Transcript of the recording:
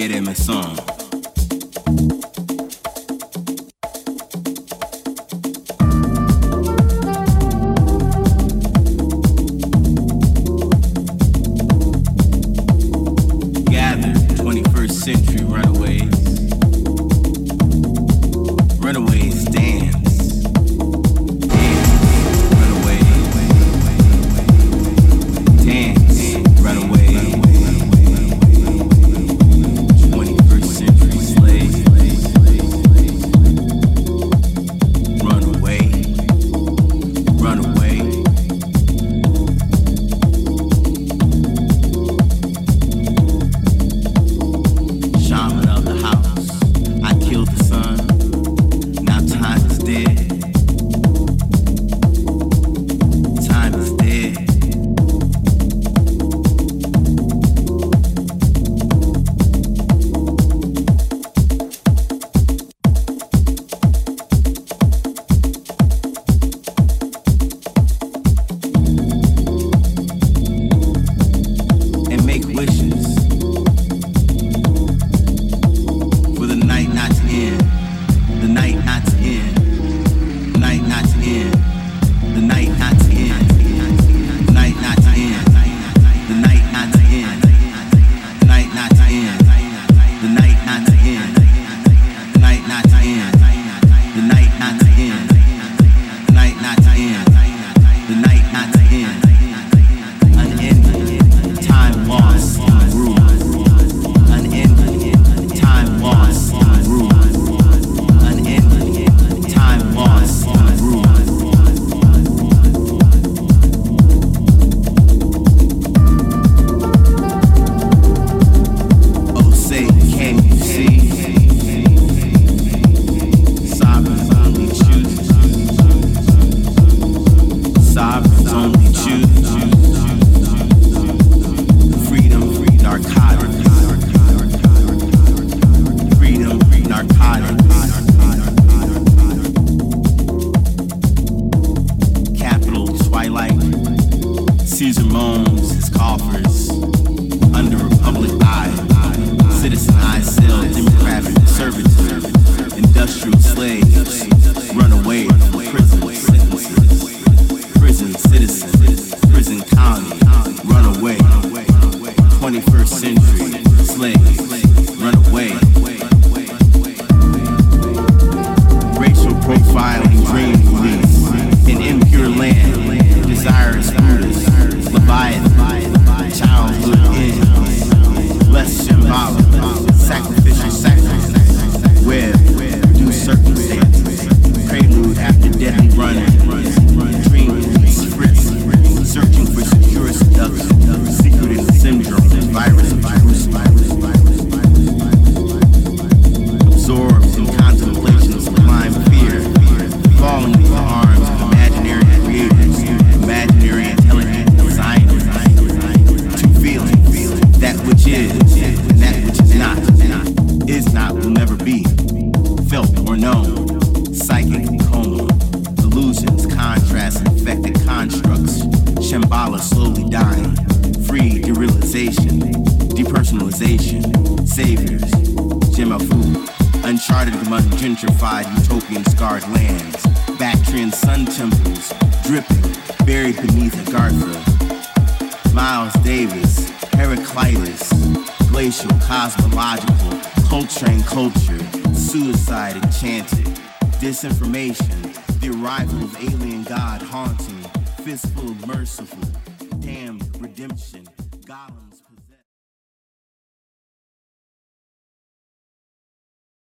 get in my song.